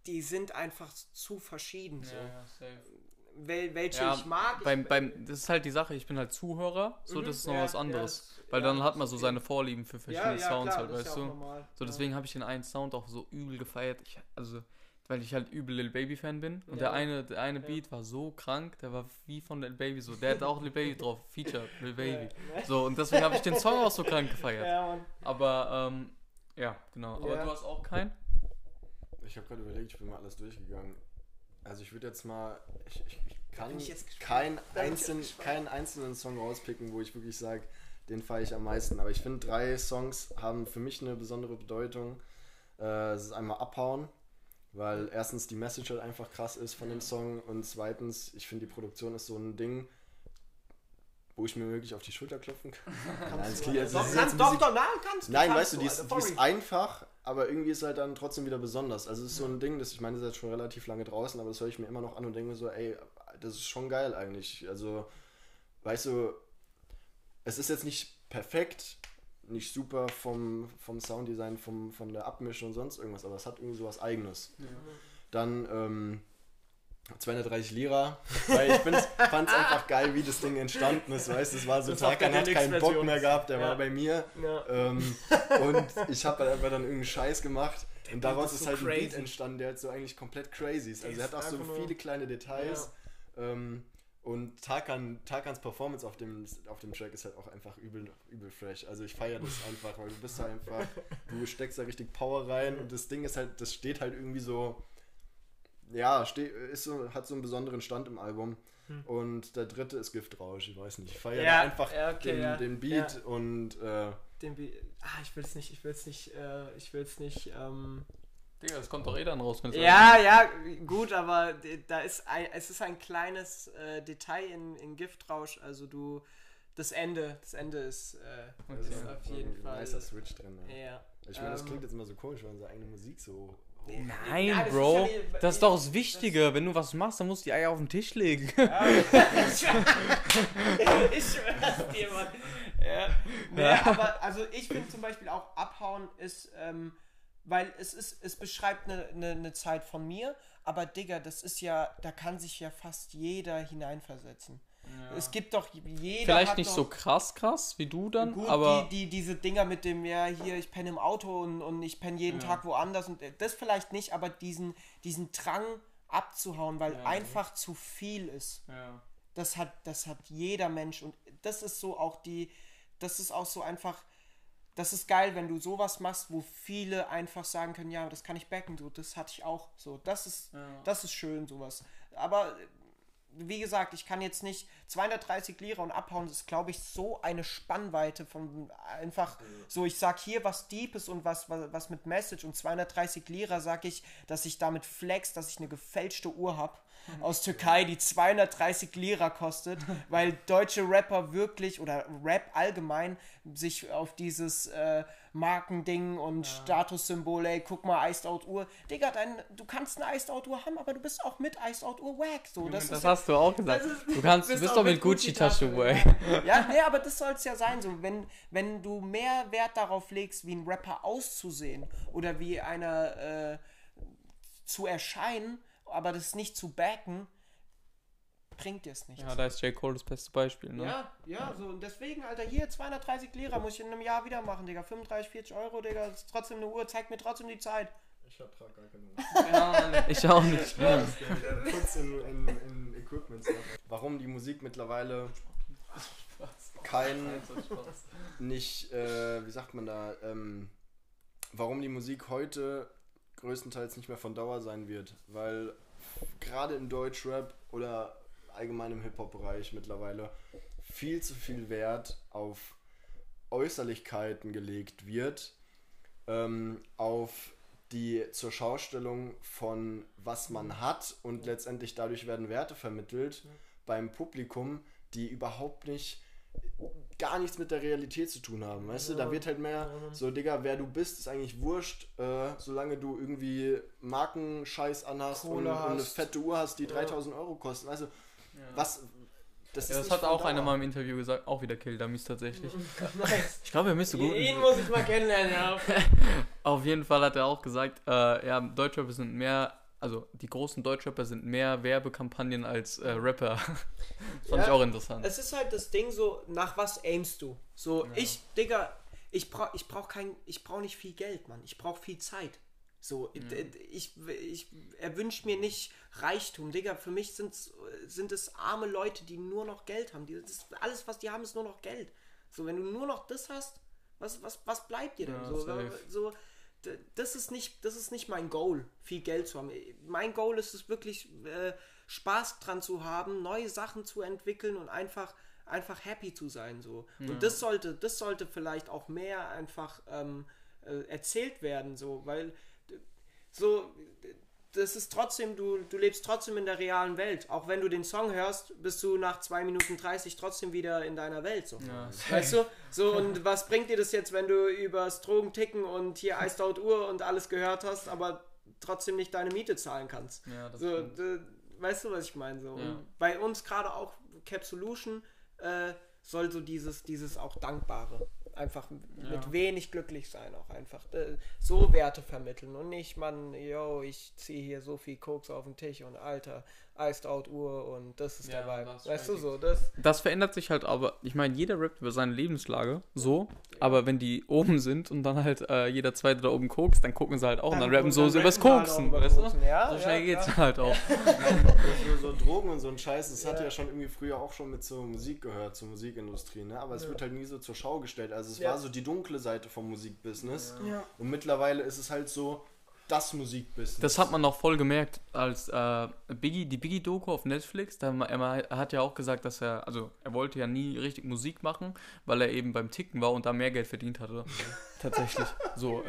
die sind einfach zu verschieden. So. Wel welche Ja, ich mag. ich, beim, beim, das ist halt die Sache, ich bin halt Zuhörer, so Mhm, das ist noch ja, was ja, anderes. das- weil ja, dann hat man so seine Vorlieben für verschiedene Sounds halt, das ist weißt ja du? normal. So, ja. deswegen habe ich den einen Sound auch so übel gefeiert. Ich, also, weil ich halt übel Lil Baby Fan bin. Und Ja. der eine, der eine Ja. Beat war so krank, der war wie von Lil Baby so. Der hat auch Lil Baby drauf, Feature, Lil Baby. Ja. So, und deswegen habe ich den Song auch so krank gefeiert. Ja, Mann. Aber, ähm, ja, genau. Aber Ja. du hast auch keinen? Ich habe gerade überlegt, ich bin mal alles durchgegangen. Also ich würde jetzt mal, ich, ich, ich kann bin ich jetzt gespannt. kein Da bin ich einzeln, jetzt gespannt. keinen einzelnen Song rauspicken, wo ich wirklich sage, den feiere ich am meisten. Aber ich finde, drei Songs haben für mich eine besondere Bedeutung. Äh, Es ist einmal Abhauen, weil erstens die Message halt einfach krass ist von dem Song und zweitens, ich finde die Produktion ist so ein Ding, wo ich mir wirklich auf die Schulter klopfen kann. Nein, es klingt jetzt- Doch, kannst, doch, doch, nein, kannst Nein, kannst weißt du, die ist, Alter, die ist einfach, aber irgendwie ist halt dann trotzdem wieder besonders. Also es ist so ein Ding, das ich meine, das ist jetzt schon relativ lange draußen, aber das höre ich mir immer noch an und denke mir so, ey, das ist schon geil eigentlich. Also, weißt du, es ist jetzt nicht perfekt, nicht super vom, vom Sounddesign, vom, von der Abmischung und sonst irgendwas, aber es hat irgendwie so was Eigenes. Dann ähm, 230 Lira, weil ich fand es einfach geil, wie das Ding entstanden ist, weißt du, es war so, Das der Tarkan hat keinen Bock mehr gehabt, der Ja. war bei mir Ja. ähm, und ich habe halt einfach dann irgendeinen Scheiß gemacht und Beat daraus ist ist so halt ein Beat crazy. entstanden, der halt so eigentlich komplett crazy ist. Der Also er hat auch so viele kleine Details ähm, und Tarkan, Tarkans Performance auf dem, auf dem Track ist halt auch einfach übel, übel fresh. Also ich feiere das einfach, weil du bist da einfach, du steckst da richtig Power rein und das Ding ist halt, das steht halt irgendwie so, ja, ste ist so, hat so einen besonderen Stand im Album. Und der dritte ist Giftrausch, ich weiß nicht. Ich feiere Hm. Ja, einfach ja, okay, den, ja. den Beat und äh, Den Be ah, ich will es nicht, ich will es nicht, äh, ich will es nicht, ähm, Digga, das kommt doch eh dann raus, Ja, ja, gut, aber da ist ein, es ist ein kleines äh, Detail in, in Giftrausch, also du, das Ende, das Ende ist, äh, das ist ist auf jeden ein Fall. nicer Switch drin. Ja. Ja. Ich meine, das Ähm, klingt jetzt immer so komisch, wenn unsere eigene Musik so. Nein, Ja, das ist Bro. ja die- das ist doch das Wichtige. Wenn du was machst, dann musst du die Eier auf den Tisch legen. ich schwör's dir, Mann. Ja. Nee, aber also ich finde zum Beispiel auch Abhauen ist, ähm, weil es ist, es beschreibt eine, eine, eine Zeit von mir, aber Digga, das ist ja, da kann sich ja fast jeder hineinversetzen. Es gibt doch jeder. Vielleicht hat nicht doch, so krass krass wie du dann, Gut, aber die, die, diese Dinger mit dem, ja, hier, ich penne im Auto und, und ich penne jeden Ja. Tag woanders und äh, das vielleicht nicht, aber diesen, diesen Drang abzuhauen, weil Ja. einfach zu viel ist. ja. Das hat, das hat jeder Mensch und das ist so auch die, das ist auch so einfach, das ist geil, wenn du sowas machst, wo viele einfach sagen können, ja, das kann ich backen, so, das hatte ich auch, so, das ist, Ja. das ist schön, sowas. Aber wie gesagt, ich kann jetzt nicht 230 Lira und abhauen, das ist, glaube ich, so eine Spannweite von einfach so, ich sag hier was Deepes und was, was, was mit Message und 230 Lira sag ich, dass ich damit flex, dass ich eine gefälschte Uhr habe aus Türkei, die 230 Lira kostet, weil deutsche Rapper wirklich oder Rap allgemein sich auf dieses äh, Markending und Statussymbol, ey, guck mal, Iced Out Uhr. Digga, dein, du kannst eine Iced Out Uhr haben, aber du bist auch mit Iced Out Uhr wack. So, das Das, hast du auch gesagt. ist- Du kannst, du bist bist auch doch mit Gucci-Tasche, Gucci-Tasche, way. ja, nee, aber das soll es ja sein. So, wenn, wenn du mehr Wert darauf legst, wie ein Rapper auszusehen oder wie einer äh, zu erscheinen, aber das nicht zu backen, bringt dir es nichts. Ja, da ist J. Cole das beste Beispiel, ne? Ja, ja, so und deswegen, Alter, hier 230 Lira muss ich in einem Jahr wieder machen, Digga. 35, 40 Euro, Digga, das ist trotzdem eine Uhr, zeigt mir trotzdem die Zeit. Ich hab gar keine Ich auch nicht. Kurz in, in, in Equipment. Warum die Musik mittlerweile kein, nicht, äh, wie sagt man da, ähm, warum die Musik heute größtenteils nicht mehr von Dauer sein wird. Weil gerade im Deutschrap oder allgemein im Hip-Hop-Bereich mittlerweile viel zu viel Wert auf Äußerlichkeiten gelegt wird, ähm, auf die zur Schaustellung von was man hat und letztendlich dadurch werden Werte vermittelt beim Publikum, die überhaupt nicht gar nichts mit der Realität zu tun haben, weißt du? Da wird halt mehr so, Digga, wer du bist, ist eigentlich wurscht, äh, solange du irgendwie Markenscheiß anhast und, und, eine fette Uhr hast, die 3000 Euro kosten, weißt du? Was, das, ja, das hat auch einer mal im Interview gesagt, auch wieder Kill Dummies tatsächlich. nice. Ich glaube, er müsste gut. Ihn muss ich mal kennenlernen, ja. Auf jeden Fall hat er auch gesagt, äh, ja, Deutschrapper sind mehr, also die großen Deutschrapper sind mehr Werbekampagnen als äh, Rapper. das fand ja, ich auch interessant. Es ist halt das Ding so, nach was aimst du? So, ja. ich, Digga, ich brauch, ich brauch kein, ich brauch nicht viel Geld, Mann. Ich brauch viel Zeit. So, mhm. ich, ich erwünsche mir nicht Reichtum, Digga. Für mich sind's, sind es arme Leute, die nur noch Geld haben. Die, das, alles, was die haben, ist nur noch Geld. So, wenn du nur noch das hast, was, was, was bleibt dir denn? Ja, so, so, das ist nicht, das ist nicht mein Goal, viel Geld zu haben. Mein Goal ist es wirklich, äh, Spaß dran zu haben, neue Sachen zu entwickeln und einfach, einfach happy zu sein. So. Ja. Und das sollte, das sollte vielleicht auch mehr einfach ähm, äh, erzählt werden, so, weil so, das ist trotzdem, du, du lebst trotzdem in der realen Welt. Auch wenn du den Song hörst, bist du nach 2 Minuten 30 trotzdem wieder in deiner Welt. So. Ja, weißt du? So, und was bringt dir das jetzt, wenn du übers Drogenticken und hier Iced Out Uhr und alles gehört hast, aber trotzdem nicht deine Miete zahlen kannst? Ja, so, du, weißt du, was ich meine? So. Ja. bei uns gerade auch Cap Solution äh, soll so dieses, dieses auch Dankbare einfach ja. mit wenig glücklich sein auch einfach. Äh, so Werte vermitteln und nicht, man, yo, ich ziehe hier so viel Koks auf den Tisch und Alter, Iced Out Uhr und das ist ja, der Vibe. Weißt du so, das. Das verändert sich halt aber, ich meine, jeder rappt über seine Lebenslage, so, ja. aber wenn die oben sind und dann halt äh, jeder zweite da oben kokst, dann gucken sie halt auch dann, und dann rappen so dann übers Koksen, halt weißt du? Ja, so schnell geht's halt auch. so, so, Drogen und so ein Scheiß, das hat ja schon irgendwie früher auch schon mit zur Musik gehört, zur Musikindustrie, ne? Aber es wird halt nie so zur Schau gestellt. Also es war so die dunkle Seite vom Musikbusiness. Und mittlerweile ist es halt so, das Musikbusiness. Das hat man noch voll gemerkt, als äh, Biggie, die Biggie-Doku auf Netflix, da er, er hat ja auch gesagt, dass er, also er wollte ja nie richtig Musik machen, weil er eben beim Ticken war und da mehr Geld verdient hatte. Tatsächlich. So.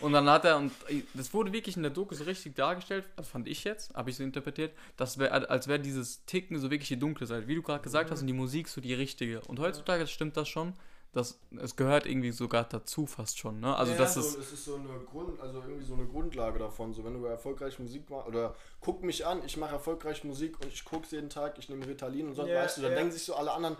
Und dann hat er, und das wurde wirklich in der Doku so richtig dargestellt, das fand ich jetzt, habe ich so interpretiert, dass wär, als wäre dieses Ticken so wirklich die dunkle Seite. Wie du gerade gesagt hast, und die Musik so die richtige. Und heutzutage stimmt das schon das, es gehört irgendwie sogar dazu fast schon, ne? Also ja, das so, ist. Es ist so eine Grund, also irgendwie so eine Grundlage davon. So wenn du erfolgreich Musik machst, oder guck mich an, ich mache erfolgreich Musik und ich guck's jeden Tag, ich nehme Ritalin und so, yeah, weißt du, da yeah. denken sich so alle anderen,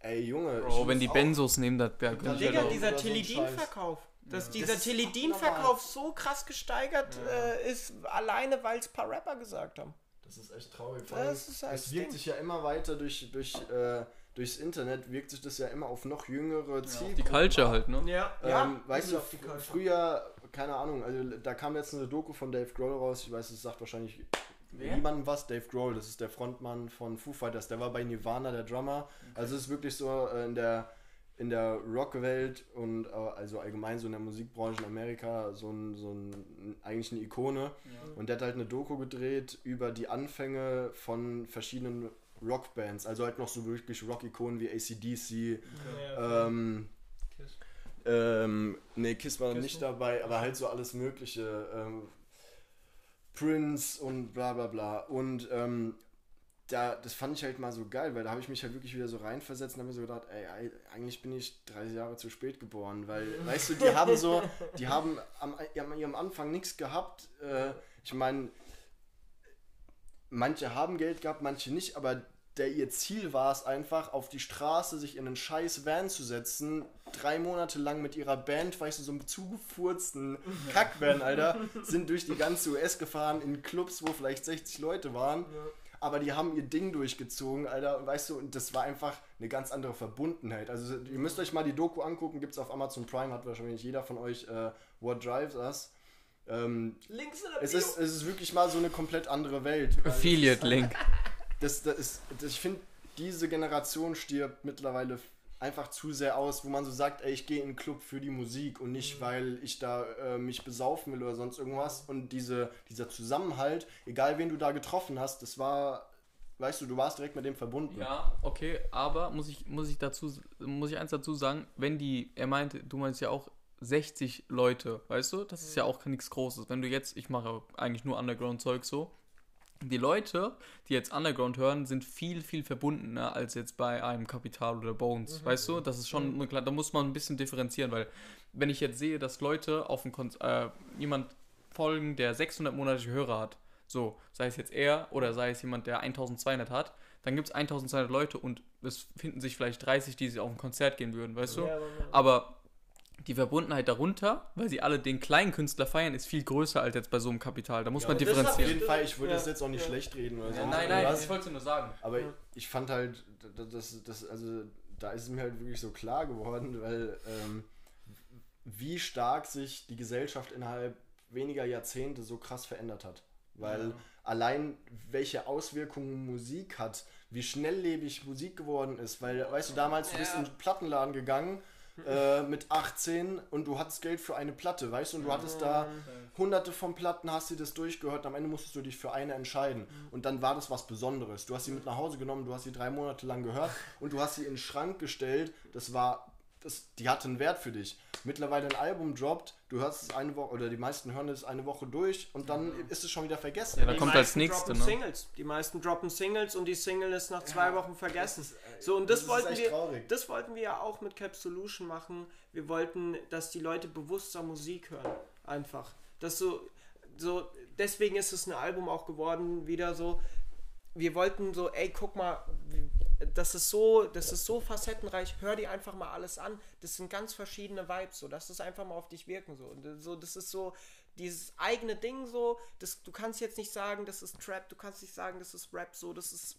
ey Junge. Bro, wenn die Benzos nehmen, das wäre ja, Digga, halt dieser Teledin-Verkauf. Dass ja. dieser das Teledin-Verkauf so krass gesteigert ja. äh, ist, alleine weil es ein paar Rapper gesagt haben. Das ist echt traurig. Das ist halt es wirkt Ding. sich ja immer weiter durch, durch äh, durchs Internet wirkt sich das ja immer auf noch jüngere Zielgruppen. Ja, die Culture halt, ne? Ja, ähm, ja weißt du, früher, keine Ahnung, also da kam jetzt eine Doku von Dave Grohl raus, ich weiß, es sagt wahrscheinlich Wer? niemandem was, Dave Grohl, das ist der Frontmann von Foo Fighters, der war bei Nirvana, der Drummer, okay. also es ist wirklich so äh, in der in der Rockwelt und äh, also allgemein so in der Musikbranche in Amerika so ein, so ein eigentlich eine Ikone. Ja. Und der hat halt eine Doku gedreht über die Anfänge von verschiedenen Rockbands, also halt noch so wirklich Rock-Ikonen wie ACDC. Okay. Ähm, Kiss. Ähm, nee, Kiss war Kiss nicht dabei, aber halt so alles Mögliche. Ähm, Prince und bla bla bla. Und ähm, da, das fand ich halt mal so geil, weil da habe ich mich halt wirklich wieder so reinversetzt und habe mir so gedacht, ey, eigentlich bin ich 30 Jahre zu spät geboren, weil, weißt du, die haben so, die haben am, am ihrem Anfang nichts gehabt. Äh, ich meine, manche haben Geld gehabt, manche nicht, aber der ihr Ziel war es einfach, auf die Straße sich in einen scheiß Van zu setzen, drei Monate lang mit ihrer Band, weißt du, so einem zugefurzten Kackvan, Alter, sind durch die ganze US gefahren in Clubs, wo vielleicht 60 Leute waren. Ja. Aber die haben ihr Ding durchgezogen, Alter, weißt du, und das war einfach eine ganz andere Verbundenheit. Also, ihr müsst euch mal die Doku angucken, gibt es auf Amazon Prime, hat wahrscheinlich jeder von euch äh, What Drives Us. Ähm, Links in der es ist, es ist wirklich mal so eine komplett andere Welt. Affiliate-Link. Das, das ist, das, ich finde, diese Generation stirbt mittlerweile einfach zu sehr aus, wo man so sagt, ey, ich gehe in den Club für die Musik und nicht, mhm. weil ich da äh, mich besaufen will oder sonst irgendwas. Und diese, dieser Zusammenhalt, egal wen du da getroffen hast, das war weißt du, du warst direkt mit dem verbunden. Ja, okay, aber muss ich, muss ich dazu, muss ich eins dazu sagen, wenn die, er meinte, du meinst ja auch 60 Leute, weißt du, das ist ja auch nichts Großes. Wenn du jetzt, ich mache eigentlich nur Underground-Zeug so, die Leute, die jetzt Underground hören, sind viel, viel verbundener als jetzt bei einem Kapital oder Bones. Weißt du, das ist schon, eine klar- da muss man ein bisschen differenzieren, weil wenn ich jetzt sehe, dass Leute auf ein Kon äh, jemand folgen, der 600 monatliche Hörer hat, so, sei es jetzt er oder sei es jemand, der 1200 hat, dann gibt es 1200 Leute und es finden sich vielleicht 30, die sie auf ein Konzert gehen würden, weißt du? Ja, aber- Aber die Verbundenheit darunter, weil sie alle den kleinen Künstler feiern, ist viel größer als jetzt bei so einem Kapital. Da muss Ja, man das ist Auf differenzieren. jeden Fall, ich würde Ja. das jetzt auch nicht Ja. schlecht reden oder so. Ja, nein, nein, hast- ich wollte es nur sagen. Aber Ja. ich fand halt, das, das, das, also da ist es mir halt wirklich so klar geworden, weil ähm, wie stark sich die Gesellschaft innerhalb weniger Jahrzehnte so krass verändert hat. Weil Ja. allein welche Auswirkungen Musik hat, wie schnelllebig Musik geworden ist, weil, weißt du, damals du bist in den Plattenladen gegangen äh, mit 18 und du hattest Geld für eine Platte, weißt du, und du hattest da hunderte von Platten, hast dir das durchgehört, und am Ende musstest du dich für eine entscheiden. Und dann war das was Besonderes. Du hast sie mit nach Hause genommen, du hast sie drei Monate lang gehört und du hast sie in den Schrank gestellt. Das war, das, die hatte einen Wert für dich. Mittlerweile ein Album droppt, du hörst es eine Woche, oder die meisten hören es eine Woche durch und dann ist es schon wieder vergessen. Ja, da Die kommt meisten als nächste, droppen ne? Singles. Die meisten droppen Singles und die Single ist nach zwei Wochen vergessen. so, und das, das ist wollten echt wir. traurig. Das wollten wir ja auch mit Cap Solution machen. Wir wollten, dass die Leute bewusster Musik hören. Einfach. Das so, so, deswegen ist es ein Album auch geworden, wieder so. Wir wollten so, ey, guck mal, wie- das ist so, das ist so facettenreich, hör dir einfach mal alles an. Das sind ganz verschiedene Vibes, so, lass es einfach mal auf dich wirken, so. Und so, das ist so, dieses eigene Ding so, das, du kannst jetzt nicht sagen, das ist Trap, du kannst nicht sagen, das ist Rap, so, das ist,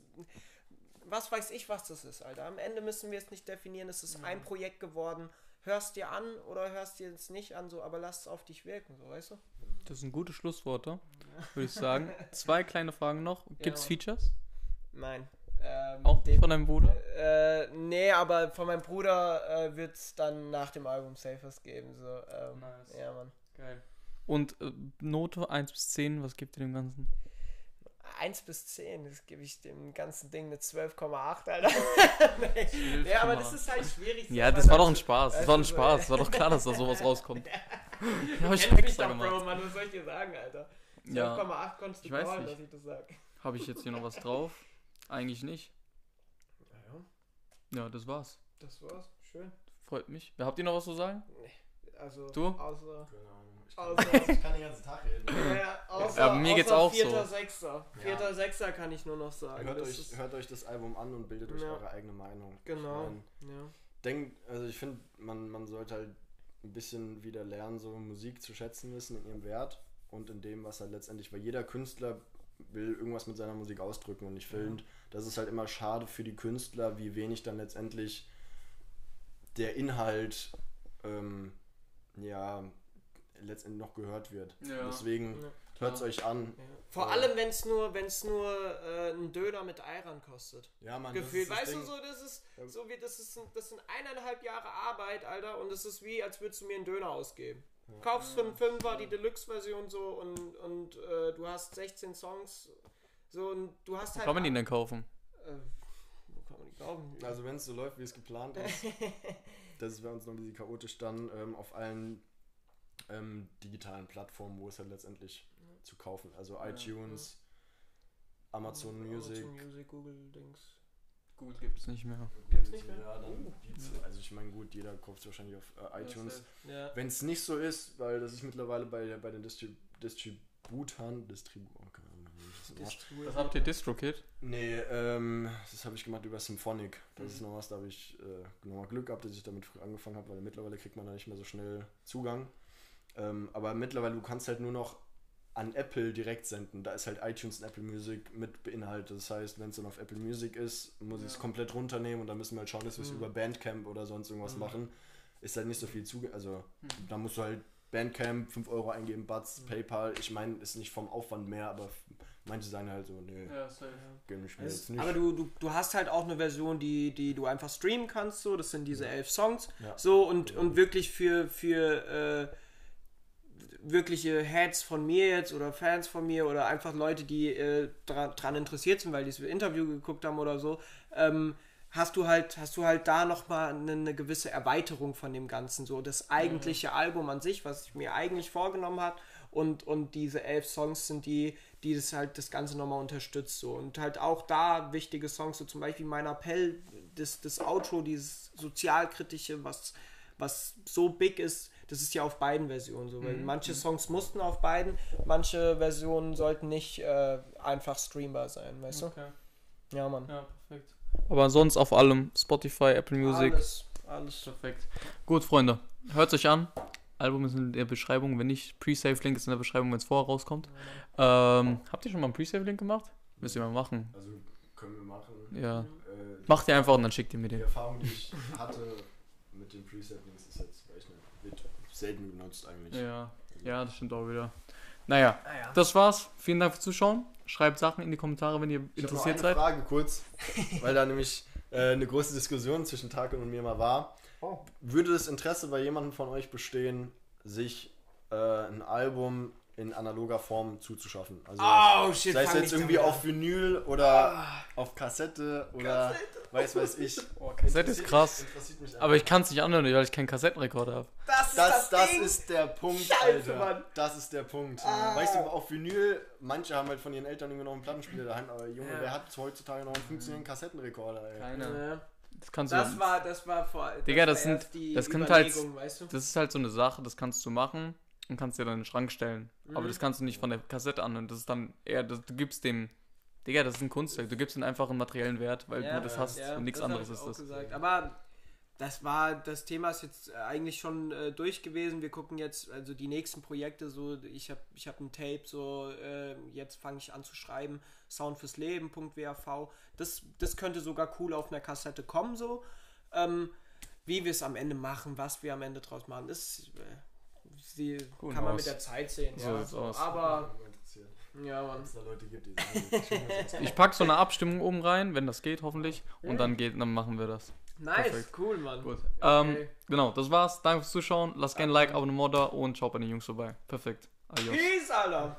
was weiß ich, was das ist, Alter. Am Ende müssen wir es nicht definieren, es ist ein Projekt geworden, hörst dir an oder hörst dir es nicht an, so, aber lass es auf dich wirken, so, weißt du? Das sind gute Schlussworte, würde ich sagen. Zwei kleine Fragen noch. Gibt es Ja. Features? Nein. Ähm, Auch dem- von deinem Bruder? Äh, nee, aber von meinem Bruder äh, wird es dann nach dem Album Safers geben. So, ähm, Nice. Ja, Mann. Geil. Und äh, Note 1 bis 10, was gibt ihr dem Ganzen? 1 bis 10, das gebe ich dem ganzen Ding eine 12,8, Alter. nee, ja, aber das ist halt schwierig. Ja, das war doch ein Spaß. Das war ein Spaß. Das war doch klar, dass da sowas rauskommt. Ja, hab ich mich doch, Bro, gemacht. Mann, was soll ich dir sagen, Alter? 12,8 Ja, konntest du ich weiß nicht. dass ich das sag. habe ich jetzt hier noch was drauf? Eigentlich nicht. Ja, Ja, das war's. das war's. Schön. Freut mich. Ja, habt ihr noch was zu sagen? Also, Du? außer. Ahnung. Ich Außer- kann, ich kann den ganzen Tag reden. Ja, außer, Ja, mir geht's außer auch so. 4.6. 4.6. kann ich nur noch sagen. Hört euch, hört euch das Album an und bildet euch Ja. eure eigene Meinung. Genau. Ich mein, Ja. denk, also ich finde, man, man sollte halt ein bisschen wieder lernen, so Musik zu schätzen wissen in ihrem Wert und in dem, was halt letztendlich, weil jeder Künstler will irgendwas mit seiner Musik ausdrücken und ich finde, das ist halt immer schade für die Künstler, wie wenig dann letztendlich der Inhalt ähm, ja letztendlich noch gehört wird. Ja. Deswegen Ja, hört es euch an. Ja. Vor Ja. allem, wenn es nur, wenn's nur äh, ein Döner mit Eiran kostet. Ja, man, Gefühlt, weißt du, so, das ist, so wie, das ist, das sind eineinhalb Jahre Arbeit, Alter, und es ist wie, als würdest du mir einen Döner ausgeben. Kaufst für einen Fünfer die Deluxe-Version so und, und äh, du hast 16 Songs, so, und du hast Wo halt... kann man die denn kaufen? Äh, wo kann man die kaufen? Also wenn es so läuft, wie es geplant ist, das ist bei uns noch ein bisschen chaotisch, dann ähm, auf allen ähm, digitalen Plattformen, wo es halt letztendlich zu kaufen. Also iTunes, Amazon Music. Amazon Music, Google, Dings. Gut, gibt es nicht mehr. Gibt's nicht mehr? Ja, dann die zu, also ich meine gut, jeder kauft es wahrscheinlich auf äh, iTunes. Ja. Wenn es nicht so ist, weil das ist mittlerweile bei, bei den Distrib Distributern, Distribu oh, keine Ahnung, wie ich das mache. Was habt ihr DistroKid? Nee, ähm, das habe ich gemacht über Symphonic. Das ist noch was, da habe ich äh, nochmal Glück gehabt, dass ich damit früh angefangen habe, weil mittlerweile kriegt man da nicht mehr so schnell Zugang. Ähm, aber mittlerweile, du kannst halt nur noch an Apple direkt senden. Da ist halt iTunes und Apple Music mit beinhaltet. Das heißt, wenn es dann auf Apple Music ist, muss ich es komplett runternehmen und dann müssen wir halt schauen, dass wir es Mhm. über Bandcamp oder sonst irgendwas Mhm. machen. Ist halt nicht so viel Zugang. Also, Mhm. da musst du halt Bandcamp 5 Euro eingeben, Batz, PayPal. Ich meine, ist nicht vom Aufwand mehr, aber manche sagen halt so, nee, Ja, safe. gönn ich mir Es- jetzt nicht. Aber du, du, du hast halt auch eine Version, die, die du einfach streamen kannst, so, das sind diese elf Songs. Ja. So und, und wirklich für, für äh, wirkliche Heads von mir jetzt oder Fans von mir oder einfach Leute, die äh, dran, dran interessiert sind, weil die das Interview geguckt haben oder so, ähm, hast du halt, hast du halt da nochmal eine, eine gewisse Erweiterung von dem Ganzen. So das eigentliche Album an sich, was ich mir eigentlich vorgenommen habe. Und, und diese elf Songs sind die, die das halt das Ganze nochmal unterstützt. So. Und halt auch da wichtige Songs, so zum Beispiel mein Appell, das, das Outro, dieses sozialkritische, was, was so big ist, das ist ja auf beiden Versionen so. Weil manche Songs mussten auf beiden, manche Versionen sollten nicht äh, einfach streambar sein, weißt Okay. du? Ja, Mann. Ja, perfekt. Aber sonst auf allem Spotify, Apple Music. Alles, alles. Perfekt. Gut, Freunde. Hört euch an. Album ist in der Beschreibung. Wenn nicht, Pre-Save-Link ist in der Beschreibung, wenn es vorher rauskommt. Ähm, habt ihr schon mal einen Pre-Save-Link gemacht? Müsst ihr mal machen. Also können wir machen. Ja. Äh, Macht ihr einfach und dann schickt ihr mir Die den. Erfahrung, die ich hatte mit den Presettings, ist jetzt, weiß nicht, wird selten genutzt eigentlich. Ja. Ja, das stimmt auch wieder. Naja, Naja. das war's. Vielen Dank fürs Zuschauen. Schreibt Sachen in die Kommentare, wenn ihr Ich hab noch interessiert eine seid. Frage kurz, weil da nämlich äh, eine große Diskussion zwischen Tarkan und mir mal war. Oh. Würde das Interesse bei jemandem von euch bestehen, sich äh, ein Album in analoger Form zuzuschaffen? Also Oh, shit, sei es jetzt irgendwie auf Vinyl oder auf Kassette oder weiß weiß ich. Oh, Kassette ist krass. Aber ich kann es nicht anhören, weil ich keinen Kassettenrekorder habe. Das ist Das, das, das ist der Punkt, Scheiße, Alter. Mann. Das ist der Punkt. Ah. Weißt du, auf Vinyl, manche haben halt von ihren Eltern irgendwie noch einen Plattenspieler daheim, aber Junge, Ja. wer hat heutzutage noch einen funktionierenden Kassettenrekorder, ey? Keiner. Ja. Das kannst du Das war, das war vor. Das Digga, das sind- das halt- weißt du? Das ist halt so eine Sache, das kannst du machen und kannst dir dann in den Schrank stellen. Mhm. Aber das kannst du nicht von der Kassette anhören. Das ist dann eher, das, du gibst dem, Digga, das ist ein Kunstwerk. Du gibst ihm einfach einen materiellen Wert, weil du das hast und nichts anderes ist auch das. Gesagt. Aber das war, das Thema ist jetzt eigentlich schon äh, durch gewesen. Wir gucken jetzt, also die nächsten Projekte, so, ich habe ich hab ein Tape, so, äh, jetzt fange ich an zu schreiben, Sound fürs Leben.wav. Das, das könnte sogar cool auf einer Kassette kommen, so. Ähm, wie wir es am Ende machen, was wir am Ende draus machen, ist, äh, sie, Who kann man knows? mit der Zeit sehen. So ja, so. aus. Aber, ja, Mann. Wenn es da Leute gibt, die sagen, Ich pack so eine Abstimmung oben rein, wenn das geht, hoffentlich. Und dann geht, dann machen wir das. Nice, Perfekt. cool, Mann. Gut. Ähm, Okay. genau, das war's. Danke fürs Zuschauen. Lasst gerne ein Like, Abonnement da und schaut bei den Jungs vorbei. Perfekt. Adios. Peace, Alter.